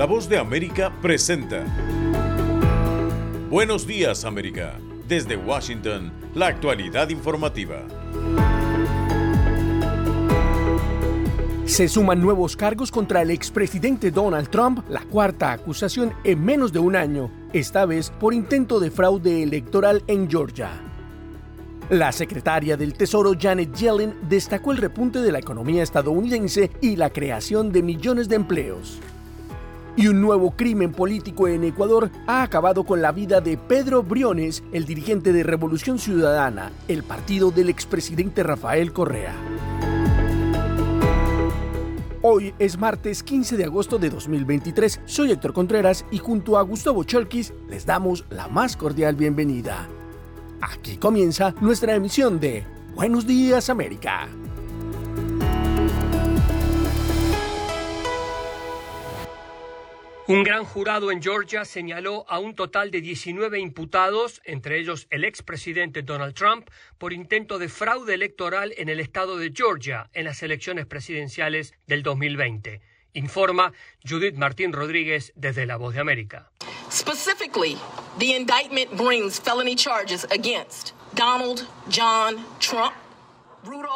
La voz de América presenta. Buenos días América. Desde Washington, la actualidad informativa. Se suman nuevos cargos contra el expresidente Donald Trump, la cuarta acusación en menos de un año, esta vez por intento de fraude electoral en Georgia. La secretaria del Tesoro Janet Yellen destacó el repunte de la economía estadounidense y la creación de millones de empleos. Y un nuevo crimen político en Ecuador ha acabado con la vida de Pedro Briones, el dirigente de Revolución Ciudadana, el partido del expresidente Rafael Correa. Hoy es martes 15 de agosto de 2023. Soy Héctor Contreras y junto a Gustavo Cholkis les damos la más cordial bienvenida. Aquí comienza nuestra emisión de Buenos Días América. Un gran jurado en Georgia señaló a un total de 19 imputados, entre ellos el expresidente Donald Trump, por intento de fraude electoral en el estado de Georgia en las elecciones presidenciales del 2020. Informa Judith Martín Rodríguez desde La Voz de América. Specifically, the indictment brings felony charges against Donald John Trump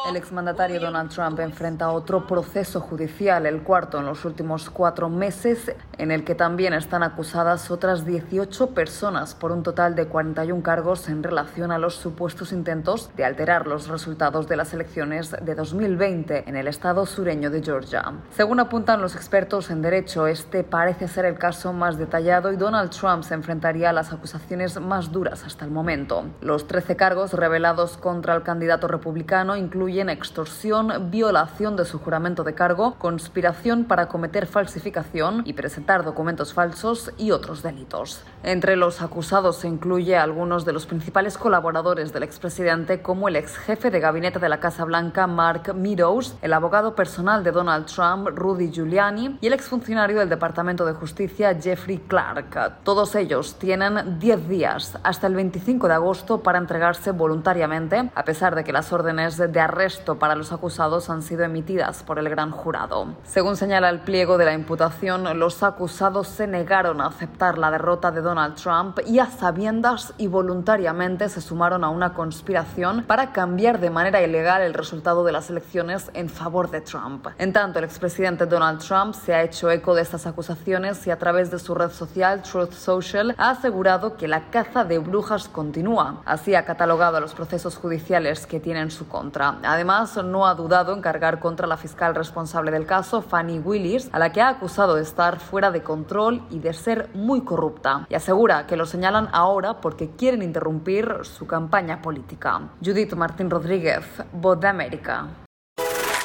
el exmandatario Donald Trump enfrenta otro proceso judicial, el cuarto en los últimos cuatro meses, en el que también están acusadas otras 18 personas por un total de 41 cargos en relación a los supuestos intentos de alterar los resultados de las elecciones de 2020 en el estado sureño de Georgia. Según apuntan los expertos en derecho, este parece ser el caso más detallado y Donald Trump se enfrentaría a las acusaciones más duras hasta el momento. Los 13 cargos revelados contra el candidato republicano incluyen extorsión, violación de su juramento de cargo, conspiración para cometer falsificación y presentar documentos falsos y otros delitos. Entre los acusados se incluye a algunos de los principales colaboradores del expresidente como el ex jefe de gabinete de la Casa Blanca Mark Meadows, el abogado personal de Donald Trump Rudy Giuliani y el exfuncionario del Departamento de Justicia Jeffrey Clark. Todos ellos tienen 10 días hasta el 25 de agosto para entregarse voluntariamente, a pesar de que las órdenes de de arresto para los acusados han sido emitidas por el gran jurado. Según señala el pliego de la imputación, los acusados se negaron a aceptar la derrota de Donald Trump y a sabiendas y voluntariamente se sumaron a una conspiración para cambiar de manera ilegal el resultado de las elecciones en favor de Trump. En tanto, el expresidente Donald Trump se ha hecho eco de estas acusaciones y a través de su red social Truth Social ha asegurado que la caza de brujas continúa. Así ha catalogado a los procesos judiciales que tienen su contra. Además, no ha dudado en cargar contra la fiscal responsable del caso, Fanny Willis, a la que ha acusado de estar fuera de control y de ser muy corrupta. Y asegura que lo señalan ahora porque quieren interrumpir su campaña política. Judith Martín Rodríguez, Voz de América.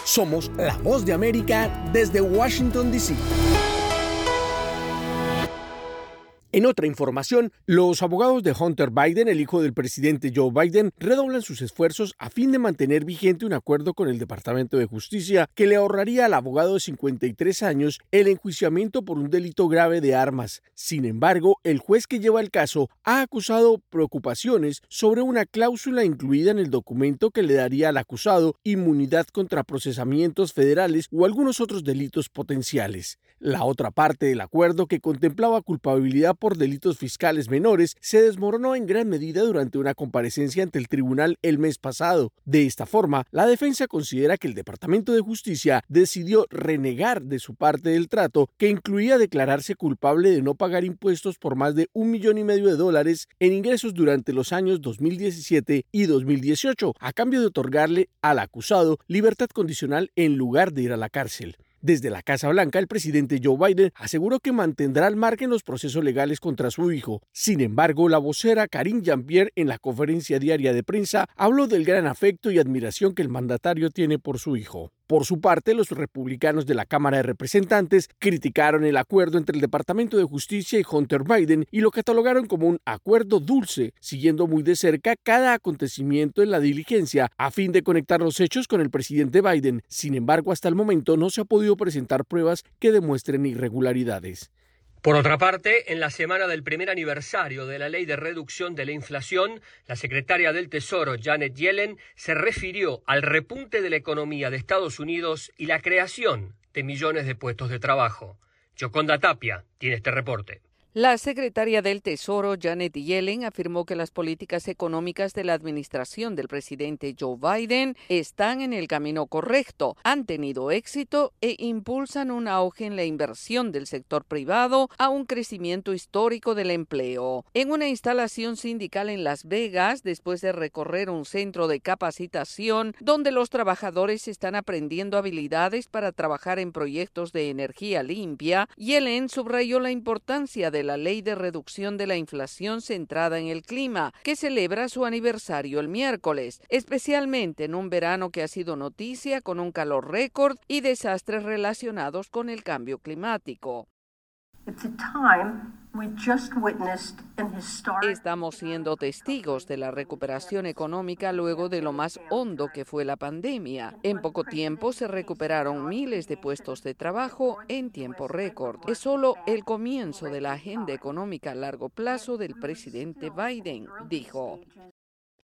Somos la Voz de América desde Washington, D.C. En otra información, los abogados de Hunter Biden, el hijo del presidente Joe Biden, redoblan sus esfuerzos a fin de mantener vigente un acuerdo con el Departamento de Justicia que le ahorraría al abogado de 53 años el enjuiciamiento por un delito grave de armas. Sin embargo, el juez que lleva el caso ha acusado preocupaciones sobre una cláusula incluida en el documento que le daría al acusado inmunidad contra procesamientos federales o algunos otros delitos potenciales. La otra parte del acuerdo que contemplaba culpabilidad por delitos fiscales menores se desmoronó en gran medida durante una comparecencia ante el tribunal el mes pasado. De esta forma, la defensa considera que el Departamento de Justicia decidió renegar de su parte del trato que incluía declararse culpable de no pagar impuestos por más de un millón y medio de dólares en ingresos durante los años 2017 y 2018, a cambio de otorgarle al acusado libertad condicional en lugar de ir a la cárcel. Desde la Casa Blanca, el presidente Joe Biden aseguró que mantendrá al margen los procesos legales contra su hijo. Sin embargo, la vocera Karine Jean-Pierre en la conferencia diaria de prensa habló del gran afecto y admiración que el mandatario tiene por su hijo. Por su parte, los republicanos de la Cámara de Representantes criticaron el acuerdo entre el Departamento de Justicia y Hunter Biden y lo catalogaron como un acuerdo dulce, siguiendo muy de cerca cada acontecimiento en la diligencia a fin de conectar los hechos con el presidente Biden. Sin embargo, hasta el momento no se ha podido presentar pruebas que demuestren irregularidades. Por otra parte, en la semana del primer aniversario de la ley de reducción de la inflación, la secretaria del Tesoro, Janet Yellen, se refirió al repunte de la economía de Estados Unidos y la creación de millones de puestos de trabajo. Yoconda Tapia tiene este reporte. La secretaria del Tesoro, Janet Yellen, afirmó que las políticas económicas de la administración del presidente Joe Biden están en el camino correcto, han tenido éxito e impulsan un auge en la inversión del sector privado a un crecimiento histórico del empleo. En una instalación sindical en Las Vegas, después de recorrer un centro de capacitación donde los trabajadores están aprendiendo habilidades para trabajar en proyectos de energía limpia, Yellen subrayó la importancia de la Ley de Reducción de la Inflación centrada en el clima, que celebra su aniversario el miércoles, especialmente en un verano que ha sido noticia con un calor récord y desastres relacionados con el cambio climático. Estamos siendo testigos de la recuperación económica luego de lo más hondo que fue la pandemia. En poco tiempo se recuperaron miles de puestos de trabajo en tiempo récord. Es solo el comienzo de la agenda económica a largo plazo del presidente Biden, dijo.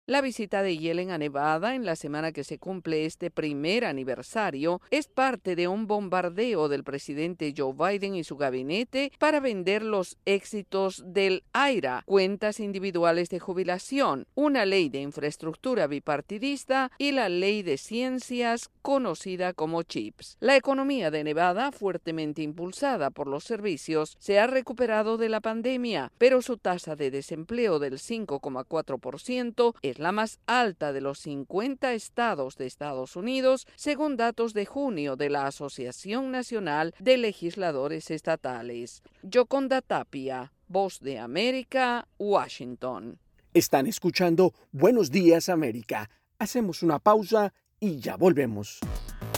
La visita de Yellen a Nevada en la semana que se cumple este primer aniversario es parte de un bombardeo del presidente Joe Biden y su gabinete para vender los éxitos del AIRA, cuentas individuales de jubilación, una ley de infraestructura bipartidista y la ley de ciencias conocida como CHIPS. La economía de Nevada, fuertemente impulsada por los servicios, se ha recuperado de la pandemia, pero su tasa de desempleo del 5,4% es la más alta de los 50 estados de Estados Unidos, según datos de junio de la Asociación Nacional de Legisladores Estatales. Yoconda Tapia, Voz de América, Washington. Están escuchando Buenos Días América. Hacemos una pausa y ya volvemos.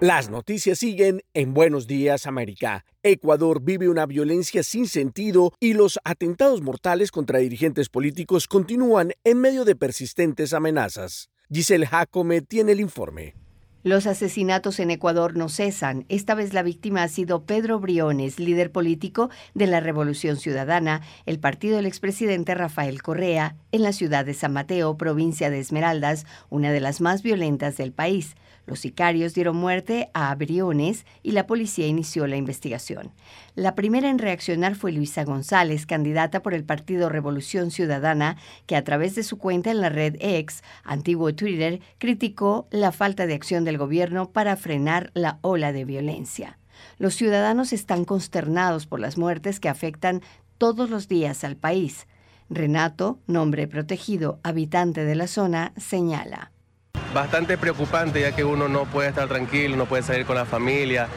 Las noticias siguen en Buenos Días América. Ecuador vive una violencia sin sentido y los atentados mortales contra dirigentes políticos continúan en medio de persistentes amenazas. Giselle Jacome tiene el informe. Los asesinatos en Ecuador no cesan. Esta vez la víctima ha sido Pedro Briones, líder político de la Revolución Ciudadana, el partido del expresidente Rafael Correa, en la ciudad de San Mateo, provincia de Esmeraldas, una de las más violentas del país. Los sicarios dieron muerte a Briones y la policía inició la investigación. La primera en reaccionar fue Luisa González, candidata por el Partido Revolución Ciudadana, que a través de su cuenta en la red X, antiguo Twitter, criticó la falta de acción del gobierno para frenar la ola de violencia. Los ciudadanos están consternados por las muertes que afectan todos los días al país. Renato, nombre protegido, habitante de la zona, señala bastante preocupante ya que uno no puede estar tranquilo, no puede salir con la familia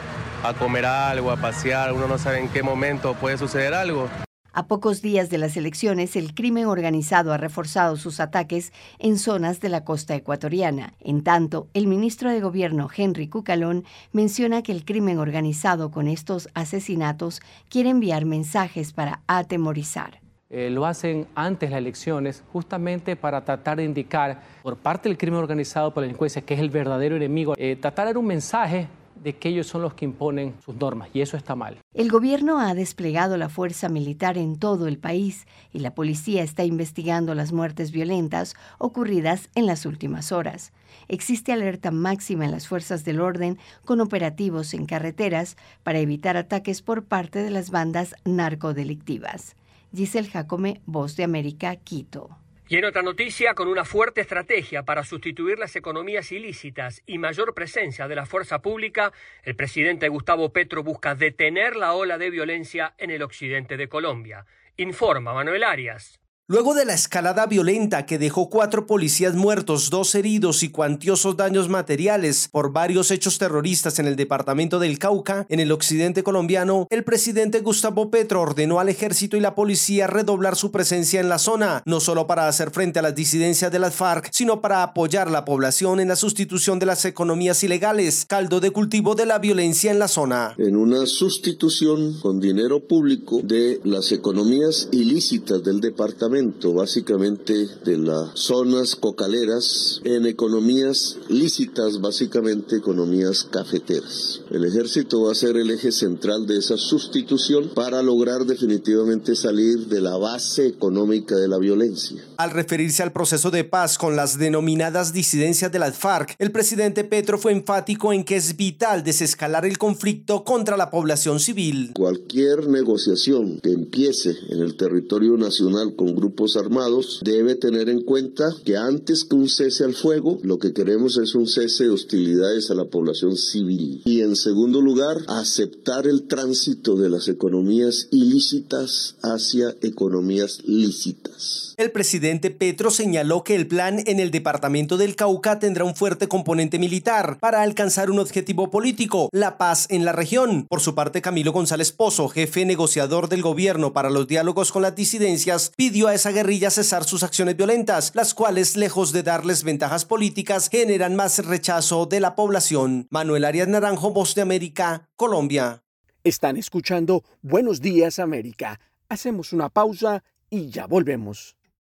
a comer algo, a pasear, uno no sabe en qué momento puede suceder algo. A pocos días de las elecciones, el crimen organizado ha reforzado sus ataques en zonas de la costa ecuatoriana. En tanto, el ministro de Gobierno, Henry Cucalón, menciona que el crimen organizado con estos asesinatos quiere enviar mensajes para atemorizar. Eh, lo hacen antes de las elecciones justamente para tratar de indicar por parte del crimen organizado por la delincuencia que es el verdadero enemigo, eh, tratar de dar un mensaje de que ellos son los que imponen sus normas y eso está mal. El gobierno ha desplegado la fuerza militar en todo el país y la policía está investigando las muertes violentas ocurridas en las últimas horas. Existe alerta máxima en las fuerzas del orden con operativos en carreteras para evitar ataques por parte de las bandas narcodelictivas. Giselle Jacome, Voz de América, Quito. Y en otra noticia, con una fuerte estrategia para sustituir las economías ilícitas y mayor presencia de la fuerza pública, el presidente Gustavo Petro busca detener la ola de violencia en el occidente de Colombia. Informa Manuel Arias. Luego de la escalada violenta que dejó cuatro policías muertos, dos heridos y cuantiosos daños materiales por varios hechos terroristas en el departamento del Cauca, en el occidente colombiano, el presidente Gustavo Petro ordenó al ejército y la policía redoblar su presencia en la zona, no solo para hacer frente a las disidencias de las FARC, sino para apoyar a la población en la sustitución de las economías ilegales, caldo de cultivo de la violencia en la zona. En una sustitución con dinero público de las economías ilícitas del departamento básicamente de las zonas cocaleras en economías lícitas, básicamente economías cafeteras. El ejército va a ser el eje central de esa sustitución para lograr definitivamente salir de la base económica de la violencia. Al referirse al proceso de paz con las denominadas disidencias de las FARC, el presidente Petro fue enfático en que es vital desescalar el conflicto contra la población civil. Cualquier negociación que empiece en el territorio nacional con grupos armados debe tener en cuenta que antes que un cese al fuego, lo que queremos es un cese de hostilidades a la población civil. Y en segundo lugar, aceptar el tránsito de las economías ilícitas hacia economías lícitas. El presidente Petro señaló que el plan en el departamento del Cauca tendrá un fuerte componente militar para alcanzar un objetivo político, la paz en la región. Por su parte, Camilo González Pozo, jefe negociador del gobierno para los diálogos con las disidencias, pidió a esa guerrilla cesar sus acciones violentas, las cuales, lejos de darles ventajas políticas, generan más rechazo de la población. Manuel Arias Naranjo, Voz de América, Colombia. Están escuchando Buenos Días América. Hacemos una pausa y ya volvemos.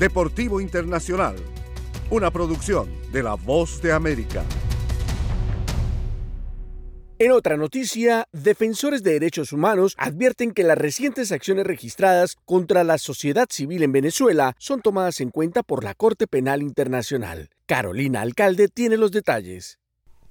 Deportivo Internacional, una producción de La Voz de América. En otra noticia, defensores de derechos humanos advierten que las recientes acciones registradas contra la sociedad civil en Venezuela son tomadas en cuenta por la Corte Penal Internacional. Carolina Alcalde tiene los detalles.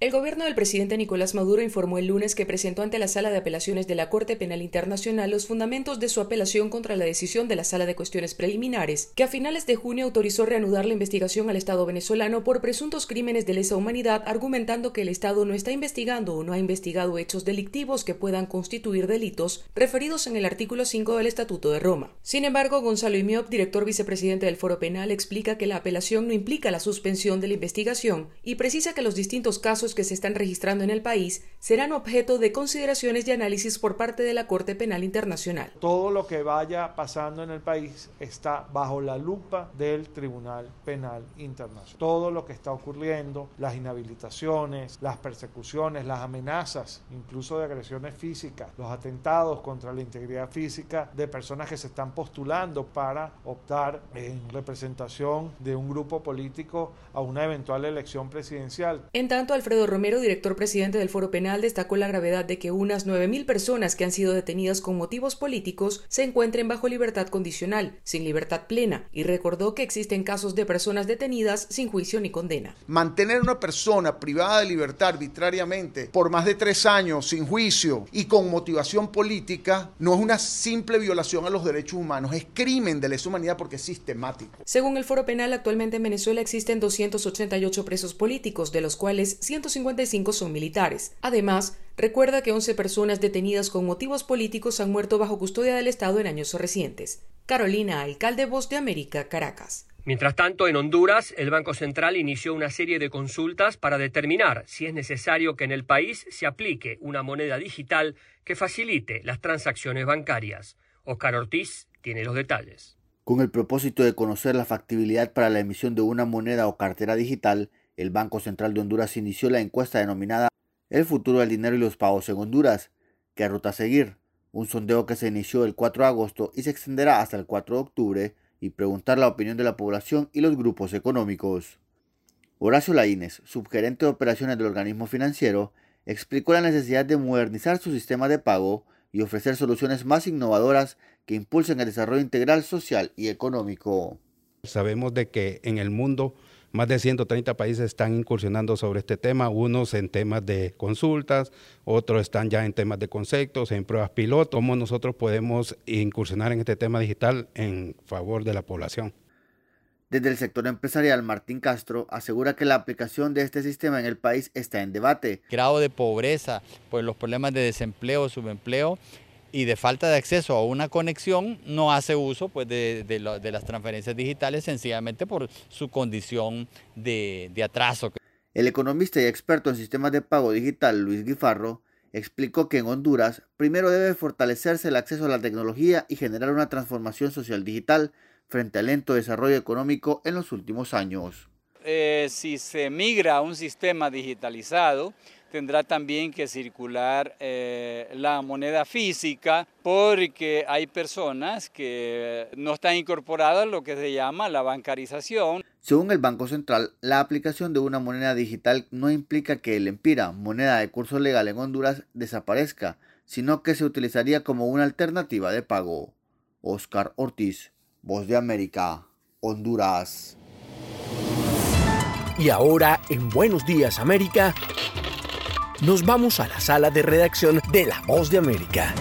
El gobierno del presidente Nicolás Maduro informó el lunes que presentó ante la Sala de Apelaciones de la Corte Penal Internacional los fundamentos de su apelación contra la decisión de la Sala de Cuestiones Preliminares, que a finales de junio autorizó reanudar la investigación al Estado venezolano por presuntos crímenes de lesa humanidad, argumentando que el Estado no está investigando o no ha investigado hechos delictivos que puedan constituir delitos referidos en el artículo 5 del Estatuto de Roma. Sin embargo, Gonzalo Imiop, director vicepresidente del Foro Penal, explica que la apelación no implica la suspensión de la investigación y precisa que los distintos casos casos que se están registrando en el país serán objeto de consideraciones y análisis por parte de la Corte Penal Internacional. Todo lo que vaya pasando en el país está bajo la lupa del Tribunal Penal Internacional. Todo lo que está ocurriendo, las inhabilitaciones, las persecuciones, las amenazas, incluso de agresiones físicas, los atentados contra la integridad física de personas que se están postulando para optar en representación de un grupo político a una eventual elección presidencial. En tanto, Alfredo Romero, director presidente del Foro Penal, destacó la gravedad de que unas 9.000 personas que han sido detenidas con motivos políticos se encuentren bajo libertad condicional, sin libertad plena, y recordó que existen casos de personas detenidas sin juicio ni condena. Mantener una persona privada de libertad arbitrariamente por más de tres años sin juicio y con motivación política no es una simple violación a los derechos humanos, es crimen de lesa humanidad porque es sistemático. Según el Foro Penal, actualmente en Venezuela existen 288 presos políticos, de los cuales 155 son militares. Además, recuerda que 11 personas detenidas con motivos políticos han muerto bajo custodia del Estado en años recientes. Carolina, alcalde Voz de América, Caracas. Mientras tanto, en Honduras, el Banco Central inició una serie de consultas para determinar si es necesario que en el país se aplique una moneda digital que facilite las transacciones bancarias. Oscar Ortiz tiene los detalles. Con el propósito de conocer la factibilidad para la emisión de una moneda o cartera digital, el Banco Central de Honduras inició la encuesta denominada El futuro del dinero y los pagos en Honduras. ¿Qué ruta seguir? Un sondeo que se inició el 4 de agosto y se extenderá hasta el 4 de octubre y preguntar la opinión de la población y los grupos económicos. Horacio Laínez, subgerente de operaciones del organismo financiero, explicó la necesidad de modernizar su sistema de pago y ofrecer soluciones más innovadoras que impulsen el desarrollo integral social y económico. Sabemos de que en el mundo más de 130 países están incursionando sobre este tema, unos en temas de consultas, otros están ya en temas de conceptos, en pruebas piloto. ¿Cómo nosotros podemos incursionar en este tema digital en favor de la población? Desde el sector empresarial, Martín Castro asegura que la aplicación de este sistema en el país está en debate. Grado de pobreza, pues los problemas de desempleo, subempleo y de falta de acceso a una conexión no hace uso pues, de, las transferencias digitales sencillamente por su condición de, de atraso. El economista y experto en sistemas de pago digital Luis Guifarro explicó que en Honduras primero debe fortalecerse el acceso a la tecnología y generar una transformación social digital frente al lento desarrollo económico en los últimos años. Eh, si se migra a un sistema digitalizado, tendrá también que circular eh, la moneda física porque hay personas que no están incorporadas a lo que se llama la bancarización. Según el Banco Central, la aplicación de una moneda digital no implica que el empira, moneda de curso legal en Honduras, desaparezca, sino que se utilizaría como una alternativa de pago. Oscar Ortiz, Voz de América, Honduras. Y ahora, en Buenos Días América, nos vamos a la sala de redacción de La Voz de América.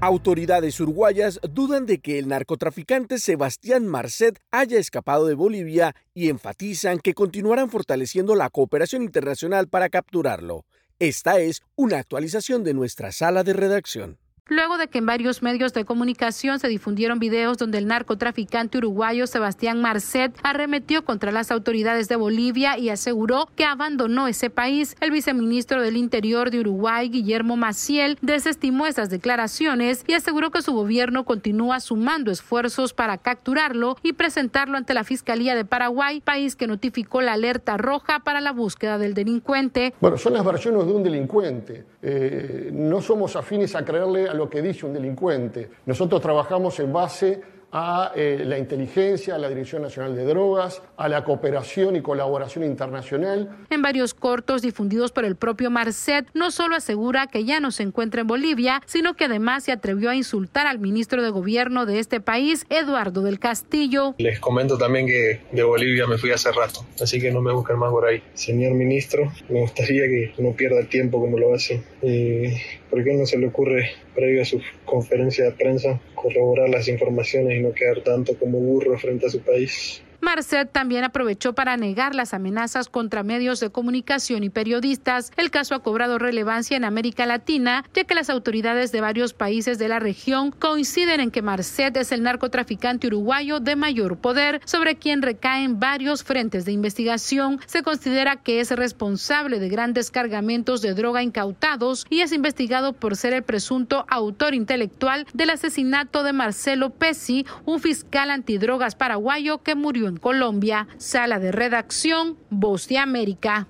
Autoridades uruguayas dudan de que el narcotraficante Sebastián Marcet haya escapado de Bolivia y enfatizan que continuarán fortaleciendo la cooperación internacional para capturarlo. Esta es una actualización de nuestra sala de redacción luego de que en varios medios de comunicación se difundieron videos donde el narcotraficante uruguayo Sebastián Marcet arremetió contra las autoridades de Bolivia y aseguró que abandonó ese país. El viceministro del Interior de Uruguay, Guillermo Maciel, desestimó esas declaraciones y aseguró que su gobierno continúa sumando esfuerzos para capturarlo y presentarlo ante la Fiscalía de Paraguay, país que notificó la alerta roja para la búsqueda del delincuente. Bueno, son las versiones de un delincuente. Eh, no somos afines a creerle a lo que dice un delincuente. Nosotros trabajamos en base a eh, la inteligencia, a la Dirección Nacional de Drogas, a la cooperación y colaboración internacional. En varios cortos difundidos por el propio Marcet, no solo asegura que ya no se encuentra en Bolivia, sino que además se atrevió a insultar al ministro de Gobierno de este país, Eduardo del Castillo. Les comento también que de Bolivia me fui hace rato, así que no me busquen más por ahí. Señor ministro, me gustaría que no pierda el tiempo como lo hace. Eh, ¿Por qué no se le ocurre, previo a su conferencia de prensa, corroborar las informaciones y no quedar tanto como burro frente a su país? Marcet también aprovechó para negar las amenazas contra medios de comunicación y periodistas. El caso ha cobrado relevancia en América Latina, ya que las autoridades de varios países de la región coinciden en que Marcet es el narcotraficante uruguayo de mayor poder, sobre quien recaen varios frentes de investigación. Se considera que es responsable de grandes cargamentos de droga incautados y es investigado por ser el presunto autor intelectual del asesinato de Marcelo Pesci, un fiscal antidrogas paraguayo que murió en Colombia. Sala de redacción, Voz de América.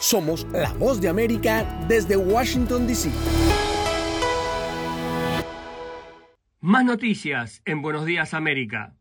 Somos la Voz de América desde Washington, D.C. Más noticias en Buenos Días América.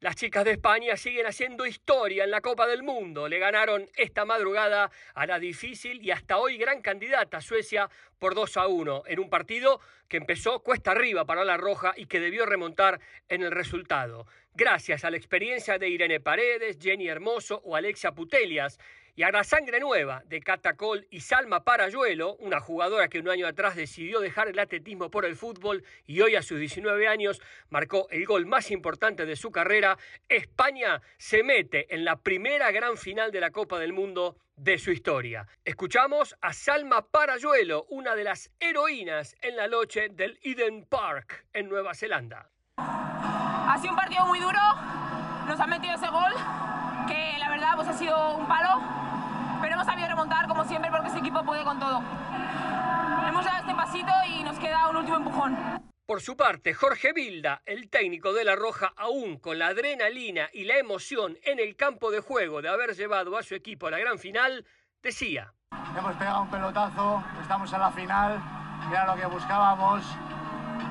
Las chicas de España siguen haciendo historia en la Copa del Mundo. Le ganaron esta madrugada a la difícil y hasta hoy gran candidata Suecia por 2 a 1 en un partido que empezó cuesta arriba para la Roja y que debió remontar en el resultado. Gracias a la experiencia de Irene Paredes, Jenny Hermoso o Alexia Putelias y a la sangre nueva de Catacol y Salma Parayuelo, una jugadora que un año atrás decidió dejar el atletismo por el fútbol y hoy a sus 19 años marcó el gol más importante de su carrera, España se mete en la primera gran final de la Copa del Mundo de su historia. Escuchamos a Salma Parayuelo, una de las heroínas en la noche del Eden Park en Nueva Zelanda. Ha sido un partido muy duro, nos han metido ese gol, que la verdad pues ha sido un palo, pero hemos sabido remontar como siempre porque ese equipo puede con todo. Hemos dado este pasito y nos queda un último empujón. Por su parte, Jorge Vilda, el técnico de La Roja, aún con la adrenalina y la emoción en el campo de juego de haber llevado a su equipo a la gran final, decía. Hemos pegado un pelotazo, estamos en la final, era lo que buscábamos.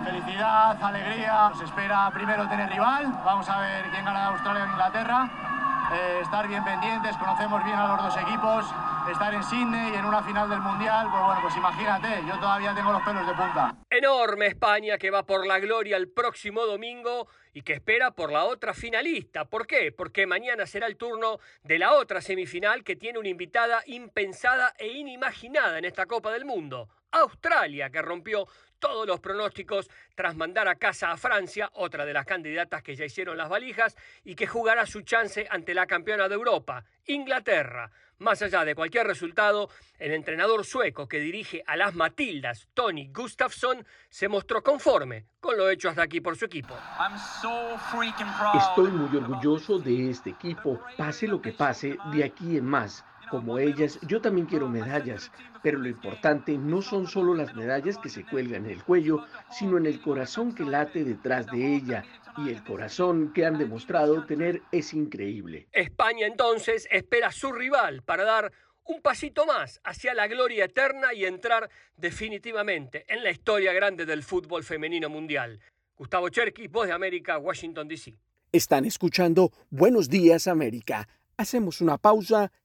Felicidad, alegría, nos espera primero tener rival, vamos a ver quién gana Australia o Inglaterra eh, estar bien pendientes, conocemos bien a los dos equipos, estar en Sydney y en una final del Mundial, pues bueno, pues imagínate, yo todavía tengo los pelos de punta. Enorme España que va por la gloria el próximo domingo y que espera por la otra finalista. ¿Por qué? Porque mañana será el turno de la otra semifinal que tiene una invitada impensada e inimaginada en esta Copa del Mundo. Australia, que rompió todos los pronósticos tras mandar a casa a Francia, otra de las candidatas que ya hicieron las valijas, y que jugará su chance ante la campeona de Europa, Inglaterra. Más allá de cualquier resultado, el entrenador sueco que dirige a las Matildas, Tony Gustafsson, se mostró conforme con lo hecho hasta aquí por su equipo. Estoy muy orgulloso de este equipo, pase lo que pase, de aquí en más. Como ellas, yo también quiero medallas, pero lo importante no son solo las medallas que se cuelgan en el cuello, sino en el corazón que late detrás de ella. Y el corazón que han demostrado tener es increíble. España entonces espera a su rival para dar un pasito más hacia la gloria eterna y entrar definitivamente en la historia grande del fútbol femenino mundial. Gustavo Cherky, Voz de América, Washington, D.C. Están escuchando Buenos Días América. Hacemos una pausa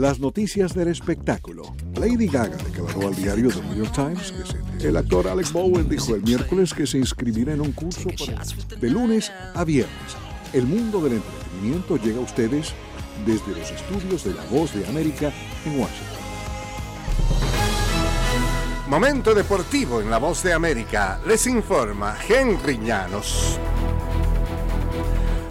Las noticias del espectáculo. Lady Gaga declaró al diario The New York Times que se... el actor Alex Bowen dijo el miércoles que se inscribirá en un curso para... de lunes a viernes. El mundo del entretenimiento llega a ustedes desde los estudios de La Voz de América en Washington. Momento deportivo en la voz de América. Les informa Henry Llanos.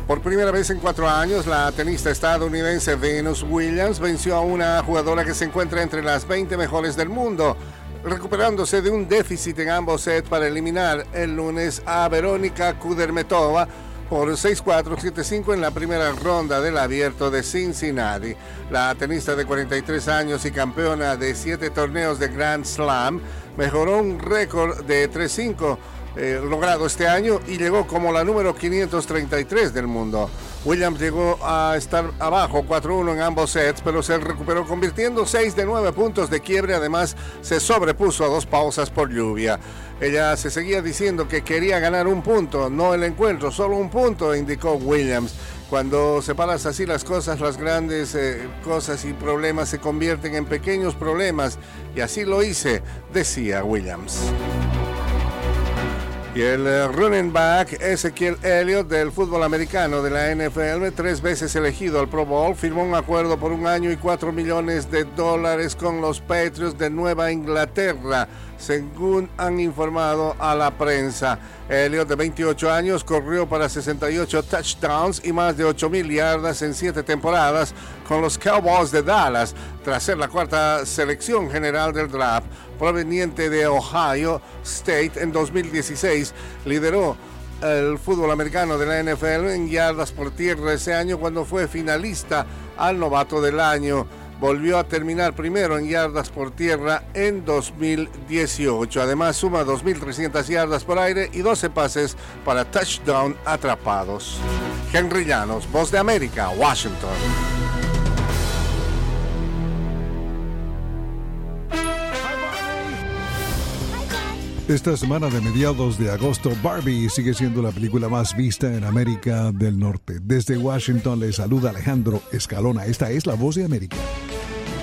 Por primera vez en cuatro años, la tenista estadounidense Venus Williams venció a una jugadora que se encuentra entre las 20 mejores del mundo, recuperándose de un déficit en ambos sets para eliminar el lunes a Verónica Kudermetova por 6-4, 7-5 en la primera ronda del abierto de Cincinnati. La tenista de 43 años y campeona de 7 torneos de Grand Slam mejoró un récord de 3-5 eh, logrado este año y llegó como la número 533 del mundo. Williams llegó a estar abajo 4-1 en ambos sets, pero se recuperó convirtiendo 6 de 9 puntos de quiebre. Además, se sobrepuso a dos pausas por lluvia. Ella se seguía diciendo que quería ganar un punto, no el encuentro, solo un punto, indicó Williams. Cuando separas así las cosas, las grandes eh, cosas y problemas se convierten en pequeños problemas. Y así lo hice, decía Williams. Y el eh, running back Ezequiel Elliott del fútbol americano de la NFL, tres veces elegido al Pro Bowl, firmó un acuerdo por un año y cuatro millones de dólares con los Patriots de Nueva Inglaterra según han informado a la prensa. Elliot, de 28 años, corrió para 68 touchdowns y más de 8.000 yardas en siete temporadas con los Cowboys de Dallas, tras ser la cuarta selección general del draft. Proveniente de Ohio State en 2016, lideró el fútbol americano de la NFL en yardas por tierra ese año cuando fue finalista al novato del año volvió a terminar primero en yardas por tierra en 2018. Además suma 2.300 yardas por aire y 12 pases para touchdown atrapados. Henry Llanos, Voz de América, Washington. Esta semana de mediados de agosto, Barbie sigue siendo la película más vista en América del Norte. Desde Washington le saluda Alejandro Escalona. Esta es la voz de América.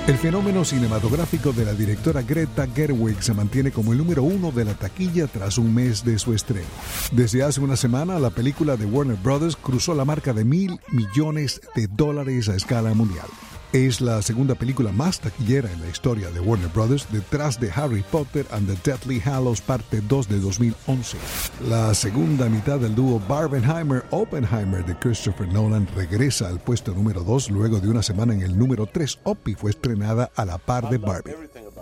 El fenómeno cinematográfico de la directora Greta Gerwig se mantiene como el número uno de la taquilla tras un mes de su estreno. Desde hace una semana, la película de Warner Brothers cruzó la marca de mil millones de dólares a escala mundial. Es la segunda película más taquillera en la historia de Warner Bros. detrás de Harry Potter and the Deathly Hallows Parte 2 de 2011. La segunda mitad del dúo Barbenheimer-Oppenheimer de Christopher Nolan regresa al puesto número 2 luego de una semana en el número 3. Opie fue estrenada a la par de Barbie.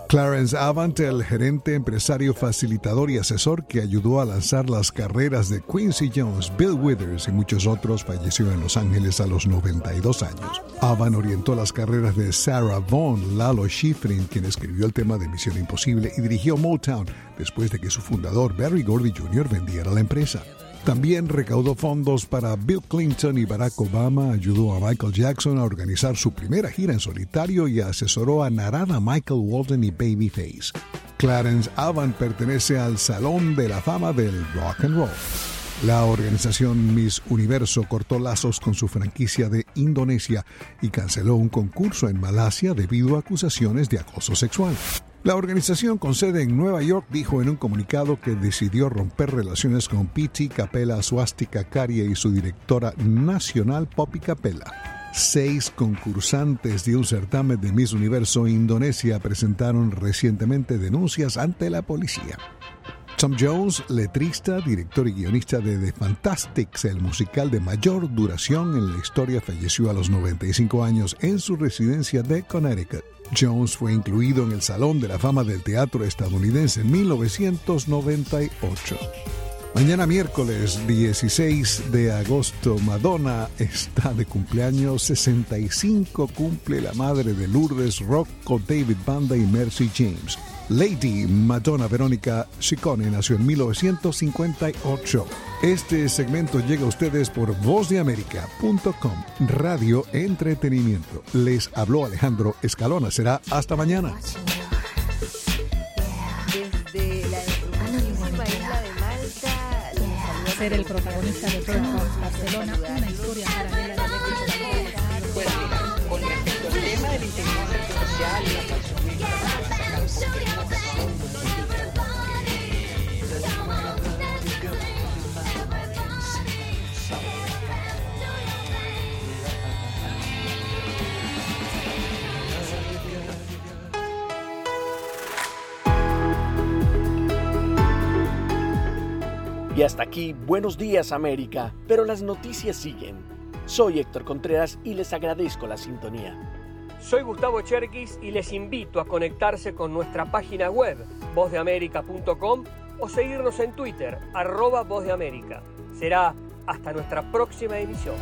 Clarence Avant, el gerente, empresario, facilitador y asesor que ayudó a lanzar las carreras de Quincy Jones, Bill Withers y muchos otros, falleció en Los Ángeles a los 92 años. Avant orientó las carreras de Sarah Vaughan, Lalo Schifrin, quien escribió el tema de Misión Imposible y dirigió Motown después de que su fundador, Barry Gordy Jr., vendiera la empresa. También recaudó fondos para Bill Clinton y Barack Obama, ayudó a Michael Jackson a organizar su primera gira en solitario y asesoró a Narada Michael Walden y Babyface. Clarence Avant pertenece al Salón de la Fama del Rock and Roll. La organización Miss Universo cortó lazos con su franquicia de Indonesia y canceló un concurso en Malasia debido a acusaciones de acoso sexual. La organización con sede en Nueva York dijo en un comunicado que decidió romper relaciones con Piti Capella Swastika Caria y su directora nacional Poppy Capella. Seis concursantes de un certamen de Miss Universo Indonesia presentaron recientemente denuncias ante la policía. Tom Jones, letrista, director y guionista de The Fantastics, el musical de mayor duración en la historia, falleció a los 95 años en su residencia de Connecticut. Jones fue incluido en el Salón de la Fama del Teatro estadounidense en 1998. Mañana miércoles 16 de agosto, Madonna está de cumpleaños 65, cumple la madre de Lourdes Rocco, David Banda y Mercy James. Lady Madonna Verónica Ciccone nació en 1958. Este segmento llega a ustedes por vozdeamerica.com, Radio Entretenimiento. Les habló Alejandro Escalona. Será hasta mañana. ser el protagonista de Barcelona, una historia paralela de Bueno, mira, con respecto al tema de la inteligencia artificial y la y hasta aquí, buenos días América, pero las noticias siguen. Soy Héctor Contreras y les agradezco la sintonía. Soy Gustavo Cherkis y les invito a conectarse con nuestra página web, vozdeamerica.com o seguirnos en Twitter, arroba. Será hasta nuestra próxima emisión.